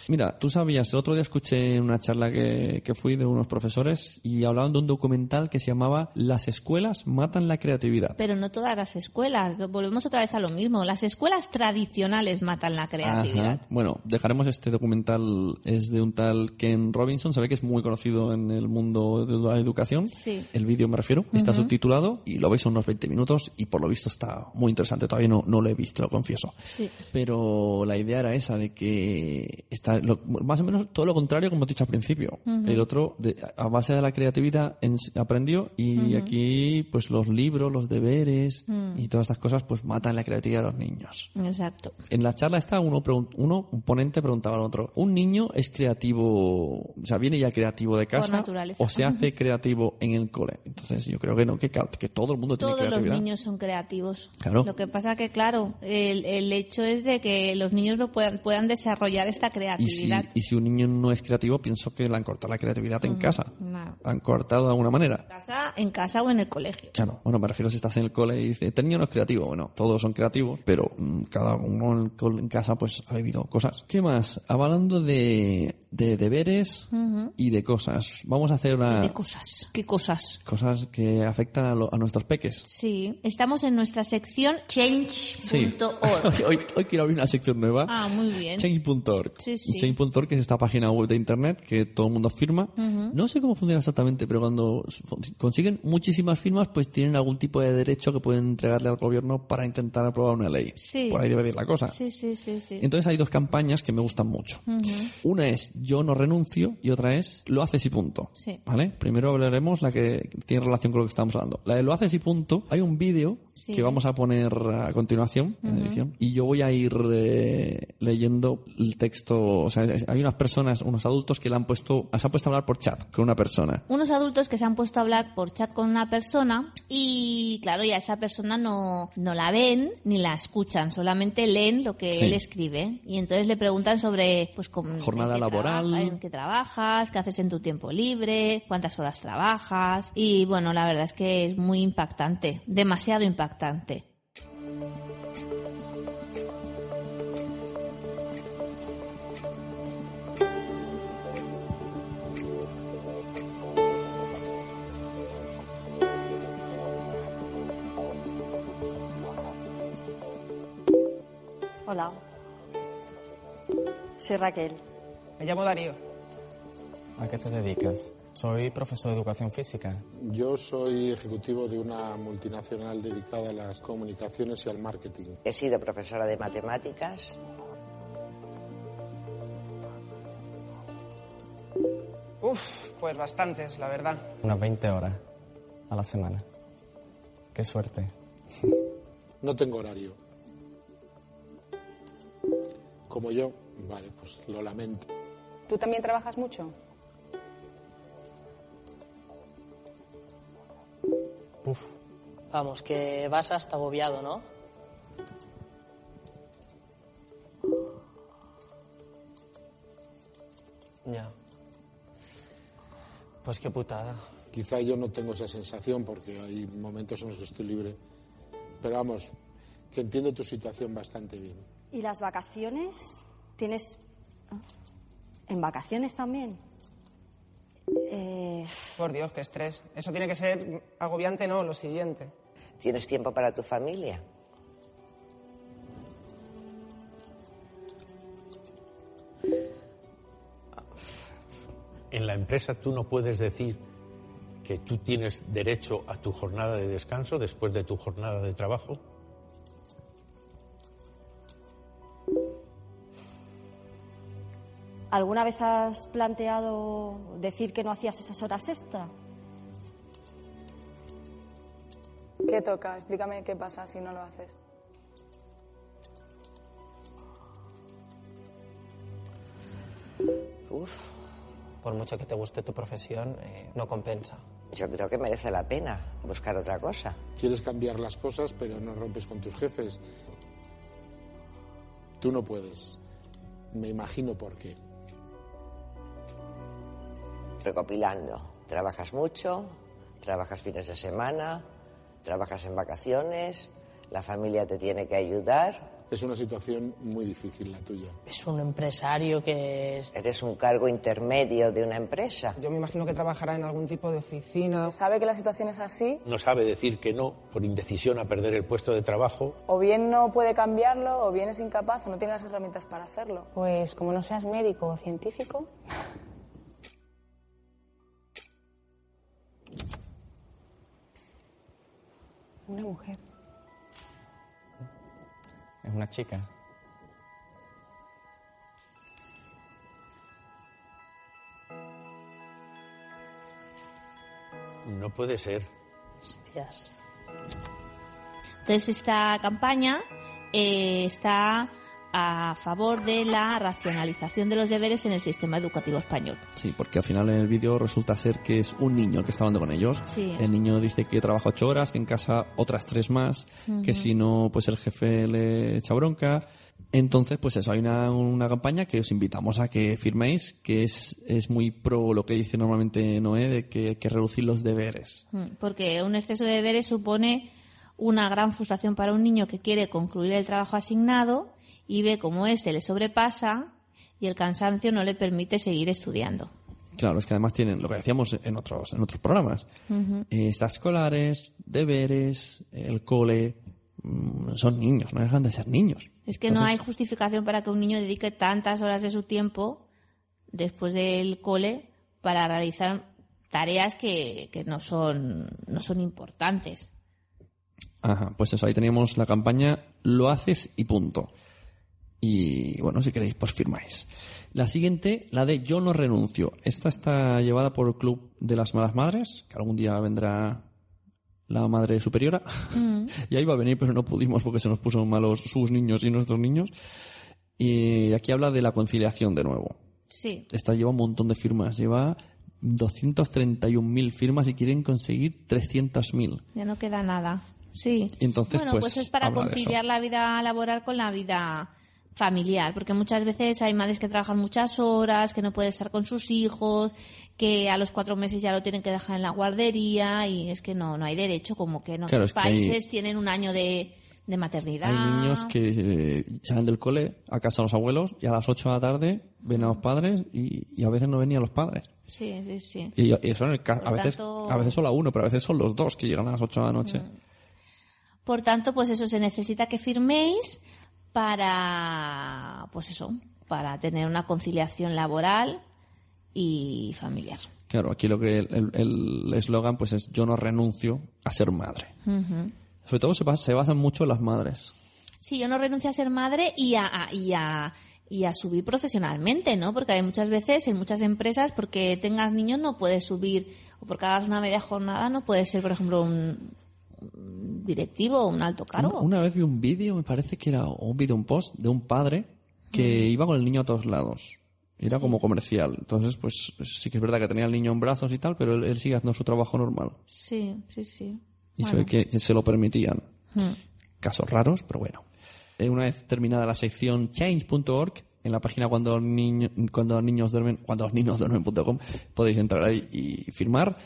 Mira, tú sabías, el otro día escuché una charla que, que fui de unos profesores y hablaban de un documental que se llamaba Las escuelas matan la creatividad. Pero no todas las escuelas. Volvemos otra vez a lo mismo. Las escuelas tradicionales matan la creatividad. Ajá. Bueno, dejaremos este documental, es de un tal Ken Robinson, sabe que es muy conocido en el mundo de la educación. Sí. El vídeo me refiero, está subtitulado y lo veis unos 20 minutos y por lo visto está muy interesante. Todavía no, no lo he visto, lo confieso. Sí. Pero la idea era esa, de que está lo- más o menos todo lo contrario como he dicho al principio. El otro, de- a base de la creatividad, ens- aprendió y aquí, pues los libros, los deberes y todas estas cosas, pues matan la creatividad de los niños. Exacto. En la charla esta uno, uno un ponente preguntaba al otro, ¿un niño es creativo, o sea, viene ya creativo de casa o se hace creativo en el cole? Entonces yo creo que no, que, que todo el mundo Todos tiene los creatividad. niños son creativos. Claro. Lo que pasa que, claro, el, el hecho es de que los niños no puedan, puedan desarrollar esta Y si, creatividad. y si un niño no es creativo, pienso que le han cortado la creatividad en casa. No. Han cortado de alguna manera. En casa, en casa o en el colegio. Claro, bueno, me refiero si estás en el cole y dices, este niño no es creativo. Bueno, todos son creativos, pero mm, cada uno en, casa pues ha vivido cosas. ¿Qué más? Hablando de, de deberes y de cosas. Vamos a hacer una... ¿Qué cosas? ¿Qué cosas? cosas que afectan a, lo- a nuestros peques. Sí, estamos en nuestra sección change.org. hoy, hoy quiero abrir una sección nueva. Ah, muy bien. Change.org. Sí, sí. Change.org es esta página web de internet que todo el mundo firma. No sé cómo funciona exactamente, pero cuando consiguen muchísimas firmas, pues tienen algún tipo de derecho que pueden entregarle al gobierno para intentar aprobar una ley. Sí. Por ahí debe ir la cosa. Sí, sí, sí, sí. Entonces hay dos campañas que me gustan mucho. Una es yo no renuncio y otra es lo haces y punto. Sí. ¿Vale? Primero hablaremos la que tiene relación con lo que estamos hablando. La de lo haces y punto. Hay un vídeo Sí. que vamos a poner a continuación en edición y yo voy a ir eh, leyendo el texto. O sea, hay unas personas, unos adultos que le han puesto, se han puesto a hablar por chat con una persona. Unos adultos que se han puesto a hablar por chat con una persona y, claro, ya esa persona no, no la ven ni la escuchan, solamente leen lo que Sí. él escribe. Y entonces le preguntan sobre, pues, cómo, Jornada en laboral. trabaja- en qué trabajas, qué haces en tu tiempo libre, cuántas horas trabajas. Y bueno, la verdad es que es muy impactante, demasiado impactante. Hola. Soy Raquel. Me llamo Darío. ¿A qué te dedicas? Soy profesor de educación física. Yo soy ejecutivo de una multinacional dedicada a las comunicaciones y al marketing. He sido profesora de matemáticas. Uf, pues bastantes, la verdad. Unas 20 horas a la semana. Qué suerte. No tengo horario. Como yo, vale, pues lo lamento. ¿Tú también trabajas mucho? Uf, Vamos, que vas hasta agobiado, ¿no? ya. Pues qué putada. Quizá yo no tengo esa sensación porque hay momentos en los que estoy libre. Pero vamos, que entiendo tu situación bastante bien. ¿Y las vacaciones? ¿Tienes... ah, ¿En vacaciones también? Eh, Por Dios, qué estrés. Eso tiene que ser agobiante, no, lo siguiente. ¿Tienes tiempo para tu familia? En la empresa tú no puedes decir que tú tienes derecho a tu jornada de descanso después de tu jornada de trabajo. ¿Alguna vez has planteado decir que no hacías esas horas extra? ¿Qué toca? Explícame qué pasa si no lo haces. Uf, Por mucho que te guste tu profesión, eh, no compensa. yo creo que merece la pena buscar otra cosa. Quieres cambiar las cosas, pero no rompes con tus jefes. Tú no puedes. Me imagino por qué. Recopilando. Trabajas mucho, trabajas fines de semana, trabajas en vacaciones, la familia te tiene que ayudar. Es una situación muy difícil la tuya. Es un empresario que es... Eres un cargo intermedio de una empresa. Yo me imagino que trabajará en algún tipo de oficina. Sabe que la situación es así, No sabe decir que no por indecisión a perder el puesto de trabajo. o bien no puede cambiarlo, o bien es incapaz, o no tiene las herramientas para hacerlo. Pues como no seas médico o científico, Una mujer. Es una chica. No puede ser. Hostias. Entonces esta campaña eh, está a favor de la racionalización de los deberes en el sistema educativo español. Sí, porque al final en el vídeo resulta ser que es un niño el que está hablando con ellos. Sí. El niño dice que trabaja ocho horas, que en casa otras tres más, que si no, pues el jefe le echa bronca. Entonces, pues eso, hay una, una campaña que os invitamos a que firméis, que es, es muy pro lo que dice normalmente Noé, de que hay que reducir los deberes. Mm, Porque un exceso de deberes supone una gran frustración para un niño que quiere concluir el trabajo asignado y ve cómo este le sobrepasa y el cansancio no le permite seguir estudiando. Claro, es que además tienen lo que decíamos en otros, en otros programas. Ujú. Eh, Estas escolares, deberes, el cole, mm, son niños, no dejan de ser niños. Es que no hay justificación para que un niño dedique tantas horas de su tiempo después del cole para realizar tareas que, que no son no son importantes. Ajá, pues eso, ahí teníamos la campaña Lo haces y punto. Y bueno, si queréis, pues firmáis. La siguiente, la de Yo no renuncio. Esta está llevada por el Club de las Malas Madres, que algún día vendrá la madre superiora. Mm. y ahí va a venir, pero no pudimos porque se nos puso malos sus niños y nuestros niños. Y aquí habla de la conciliación de nuevo. Sí. Esta lleva un montón de firmas, lleva 231.000 firmas y quieren conseguir 300.000. Ya no queda nada. Sí. Entonces, bueno, pues, pues, es para conciliar la vida laboral con la vida familiar, porque muchas veces hay madres que trabajan muchas horas, que no pueden estar con sus hijos, que a los cuatro meses ya lo tienen que dejar en la guardería y es que no, no hay derecho, como que no. Claro, Los es que hay- países tienen un año de, de maternidad. Hay niños que eh, salen del cole a casa de los abuelos y a las 8 de la tarde ven a los padres y, y a veces no venían los padres. Sí, sí, sí. Y, y eso en el a veces tanto- a veces solo uno, pero a veces son los dos que llegan a las 8 de la noche. Por tanto, pues eso se necesita que firméis para, pues eso, para tener una conciliación laboral y familiar. Claro, aquí lo que el- eslogan pues es yo no renuncio a ser madre. Sobre todo se, basa- se basan mucho en las madres. Sí, yo no renuncio a ser madre y a, a- y a, y a subir profesionalmente, ¿no? Porque hay muchas veces en muchas empresas, porque tengas niños no puedes subir, o porque hagas una media jornada no puedes ser, por ejemplo, un directivo o un alto cargo. Una, una vez vi un vídeo, me parece que era un vídeo, un post de un padre que iba con el niño a todos lados. Era como comercial. Entonces, pues sí que es verdad que tenía el niño en brazos y tal, pero él, él sigue haciendo su trabajo normal. Sí, sí, sí. Y se Bueno. ve que, que se lo permitían. Mm. Casos raros, pero bueno. Eh, Una vez terminada la sección change.org, en la página cuando, niño- cuando los niños duermen, cuando los niños duermen.com, podéis entrar ahí y firmar.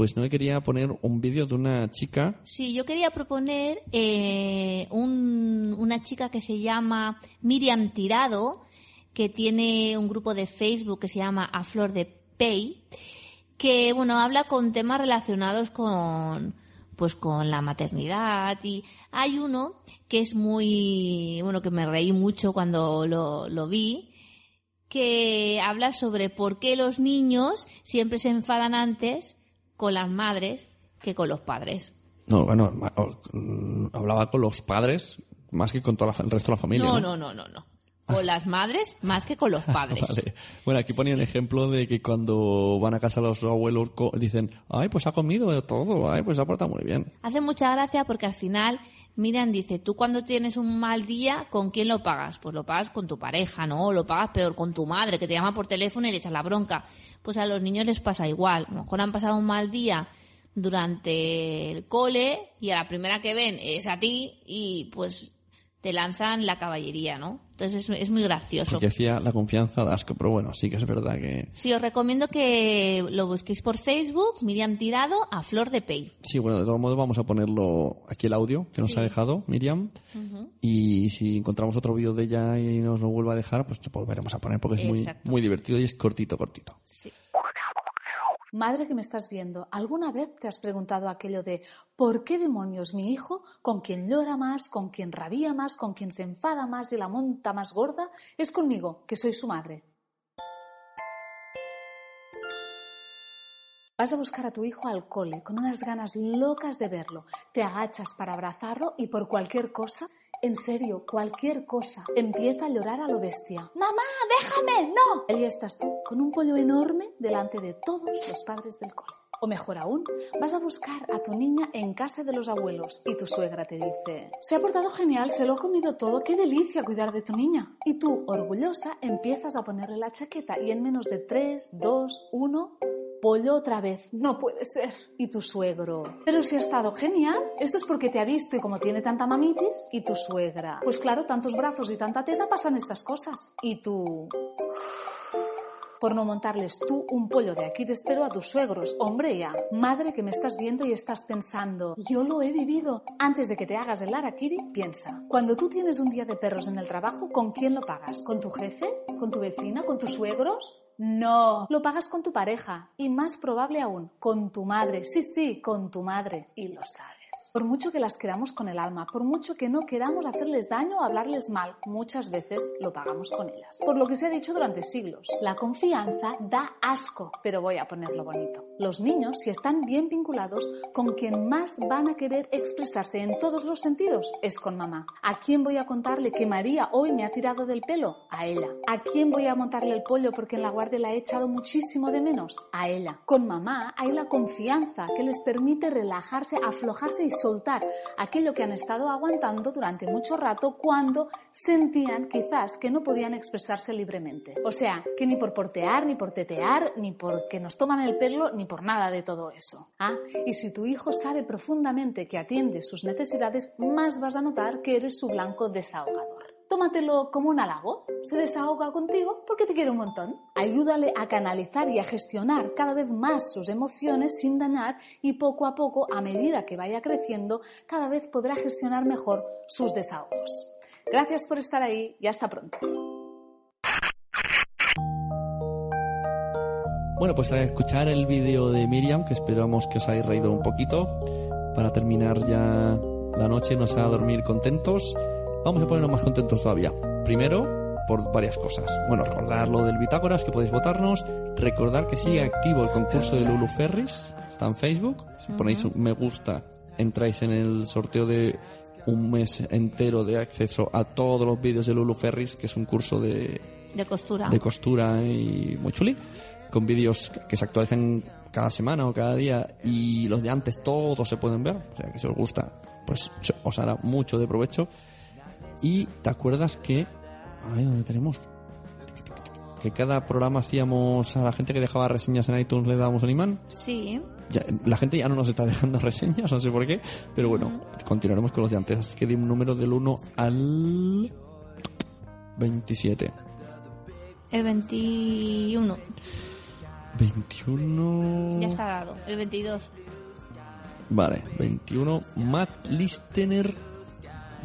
Pues no quería poner un vídeo de una chica. Sí, yo quería proponer eh, un- una chica que se llama Miriam Tirado, que tiene un grupo de Facebook que se llama A Flor de Pey, que bueno habla con temas relacionados con pues con la maternidad. Y hay uno que es muy bueno que me reí mucho cuando lo vi que habla sobre por qué los niños siempre se enfadan antes con las madres que con los padres. No, bueno, mm, hablaba con los padres más que con todo el resto de la familia. No, no, no, no, no. Con las madres más que con los padres. Vale. Bueno, aquí ponía el ejemplo de que cuando van a casa los abuelos dicen, ay, pues ha comido de todo, ay, pues se ha portado muy bien. Hace mucha gracia porque al final Miriam dice, tú cuando tienes un mal día, ¿con quién lo pagas? Pues lo pagas con tu pareja, ¿no? O lo pagas peor con tu madre, que te llama por teléfono y le echas la bronca. Pues a los niños les pasa igual. A lo mejor han pasado un mal día durante el cole y a la primera que ven es a ti y pues te lanzan la caballería, ¿no? Entonces es, es muy gracioso. Porque decía la confianza de asco, pero bueno, sí que es verdad que... Sí, os recomiendo que lo busquéis por Facebook, Miriam Tirado, a Flor de Pey. Sí, bueno, de todos modos vamos a ponerlo aquí el audio que nos Sí. ha dejado Miriam. Y si encontramos otro vídeo de ella y nos lo vuelve a dejar, pues lo volveremos a poner porque es muy divertido y es cortito, cortito. Madre que me estás viendo, ¿alguna vez te has preguntado aquello de ¿por qué demonios mi hijo, con quien llora más, con quien rabia más, con quien se enfada más y la monta más gorda, es conmigo, que soy su madre? Vas a buscar a tu hijo al cole con unas ganas locas de verlo. Te agachas para abrazarlo y por cualquier cosa, en serio, cualquier cosa, empieza a llorar a lo bestia. ¡Mamá, déjame! ¡No! Ahí estás tú, con un pollo enorme delante de todos los padres del cole. O mejor aún, vas a buscar a tu niña en casa de los abuelos y tu suegra te dice, se ha portado genial, se lo ha comido todo, qué delicia cuidar de tu niña. Y tú, orgullosa, empiezas a ponerle la chaqueta y en menos de 3, 2, 1, pollo otra vez. No puede ser. Y tu suegro. Pero si ha estado genial. Esto es porque te ha visto y como tiene tanta mamitis. Y tu suegra. Pues claro, tantos brazos y tanta teta pasan estas cosas. Y tú por no montarles tú un pollo de aquí te espero a tus suegros. Hombre ya, madre que me estás viendo y estás pensando, yo lo he vivido. Antes de que te hagas el arakiri, piensa, cuando tú tienes un día de perros en el trabajo, ¿con quién lo pagas? ¿Con tu jefe? ¿Con tu vecina? ¿Con tus suegros? No, lo pagas con tu pareja y más probable aún, con tu madre. Sí, sí, con tu madre. Y lo sabes. Por mucho que las queramos con el alma, por mucho que no queramos hacerles daño o hablarles mal, muchas veces lo pagamos con ellas. Por lo que se ha dicho durante siglos, la confianza da asco, pero voy a ponerlo bonito. Los niños, si están bien vinculados, con quien más van a querer expresarse en todos los sentidos es con mamá. ¿A quién voy a contarle que María hoy me ha tirado del pelo? A ella. ¿A quién voy a montarle el pollo porque en la guardia la he echado muchísimo de menos? A ella. Con mamá hay la confianza que les permite relajarse, aflojarse y soltar aquello que han estado aguantando durante mucho rato cuando sentían quizás que no podían expresarse libremente. O sea, que ni por portear, ni por tetear, ni porque nos toman el pelo, ni por nada de todo eso. ¿Ah? Y si tu hijo sabe profundamente que atiende sus necesidades, más vas a notar que eres su blanco desahogador. Tómatelo como un halago. Se desahoga contigo porque te quiere un montón. Ayúdale a canalizar y a gestionar cada vez más sus emociones sin dañar y poco a poco, a medida que vaya creciendo, cada vez podrá gestionar mejor sus desahogos. Gracias por estar ahí y hasta pronto. Bueno, pues a escuchar el vídeo de Miriam, que esperamos que os hayáis reído un poquito, para terminar ya la noche, nos a dormir contentos. Vamos a ponernos más contentos todavía. Primero, por varias cosas. Bueno, recordar lo del Bitácoras, que podéis votarnos. Recordar que sigue activo el concurso de Lulu Ferris. Está en Facebook. Si ponéis un me gusta, entráis en el sorteo de un mes entero de acceso a todos los vídeos de Lulu Ferris, que es un curso de, De costura. de costura y muy chuli, con vídeos que se actualizan cada semana o cada día y los de antes todos se pueden ver, o sea que si os gusta, pues os hará mucho de provecho. Y te acuerdas que, ay, ¿dónde tenemos? Que cada programa hacíamos a la gente que dejaba reseñas en iTunes le dábamos un imán. Sí. Ya- la gente ya no nos está dejando reseñas, no sé por qué, pero bueno, continuaremos con los de antes. Así que di un número del 1 al 27. El 21. 21. Ya está dado. El 22. Vale, 21. Matt Listener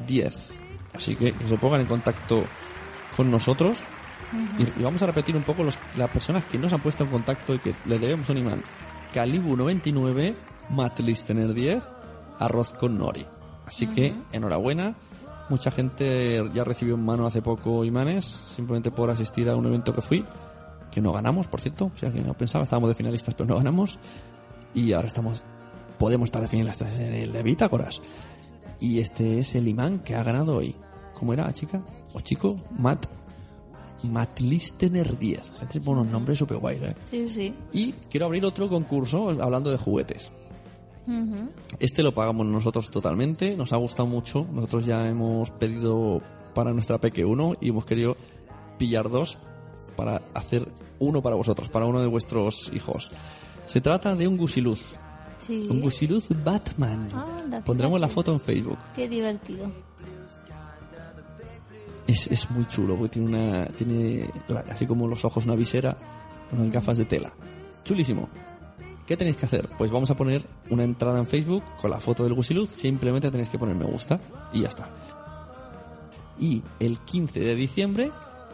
10. Así que que se pongan en contacto con nosotros. Y, y vamos a repetir un poco los, las personas que nos han puesto en contacto y que le debemos un imán. Calibu 99, Matt Listener 10, arroz con nori. Así que enhorabuena. Mucha gente ya recibió en mano hace poco imanes, simplemente por asistir a un evento que fui, que no ganamos, por cierto. O sea, que no pensaba, estábamos de finalistas, pero no ganamos. Y ahora estamos, podemos estar de finalistas en el de Bitácoras. Y este es el imán que ha ganado hoy. ¿Cómo era, chica? ¿O chico? Matt. Matt Listener 10. Gente se pone unos nombres súper guays, ¿eh? Sí, sí. Y quiero abrir otro concurso hablando de juguetes. Este lo pagamos nosotros totalmente, nos ha gustado mucho. Nosotros ya hemos pedido para nuestra PQ1 y hemos querido pillar dos para hacer uno para vosotros, para uno de vuestros hijos. Se trata de un gusiluz. Sí. Un gusiluz Batman. Anda, Pondremos la foto en Facebook. Qué divertido. Es, es muy chulo porque tiene una tiene así como los ojos una visera, unas gafas de tela. Chulísimo. ¿Qué tenéis que hacer? Pues vamos a poner una entrada en Facebook con la foto del gusiluz. Simplemente tenéis que poner me gusta y ya está. Y el 15 de diciembre,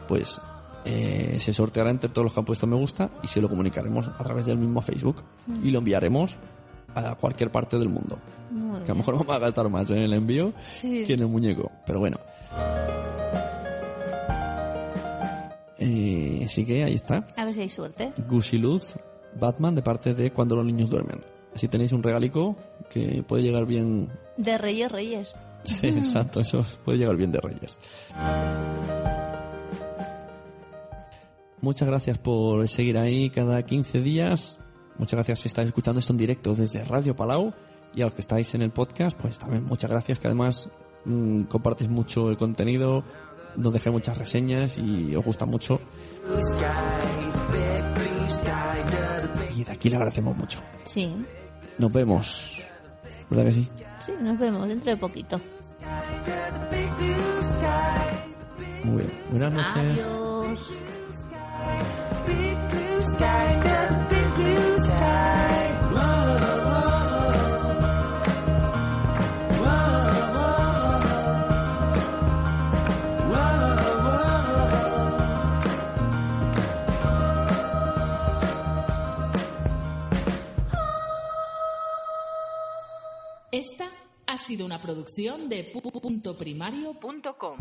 pues eh, se sorteará entre todos los que han puesto me gusta y se lo comunicaremos a través del mismo Facebook y lo enviaremos a cualquier parte del mundo. Muy Que a lo mejor vamos a gastar más en el envío Sí. que en el muñeco. Pero bueno. Eh, así que ahí está. A ver si hay suerte. Gusiluz, Batman de parte de Cuando los niños duermen. Así tenéis un regalico que puede llegar bien. De Reyes Reyes. Sí, exacto, eso puede llegar bien de Reyes. Muchas gracias por seguir ahí cada 15 días. Muchas gracias si estáis escuchando esto en directo desde Radio Palau y a los que estáis en el podcast, pues también muchas gracias que además mm, compartís mucho el contenido, nos dejáis muchas reseñas y os gusta mucho. Y de aquí le agradecemos mucho. Sí, Nos vemos. ¿Verdad que sí? sí, nos vemos dentro de poquito. Muy bien. Buenas noches. Adiós. Sido una producción de pu- pu- punto primario punto com.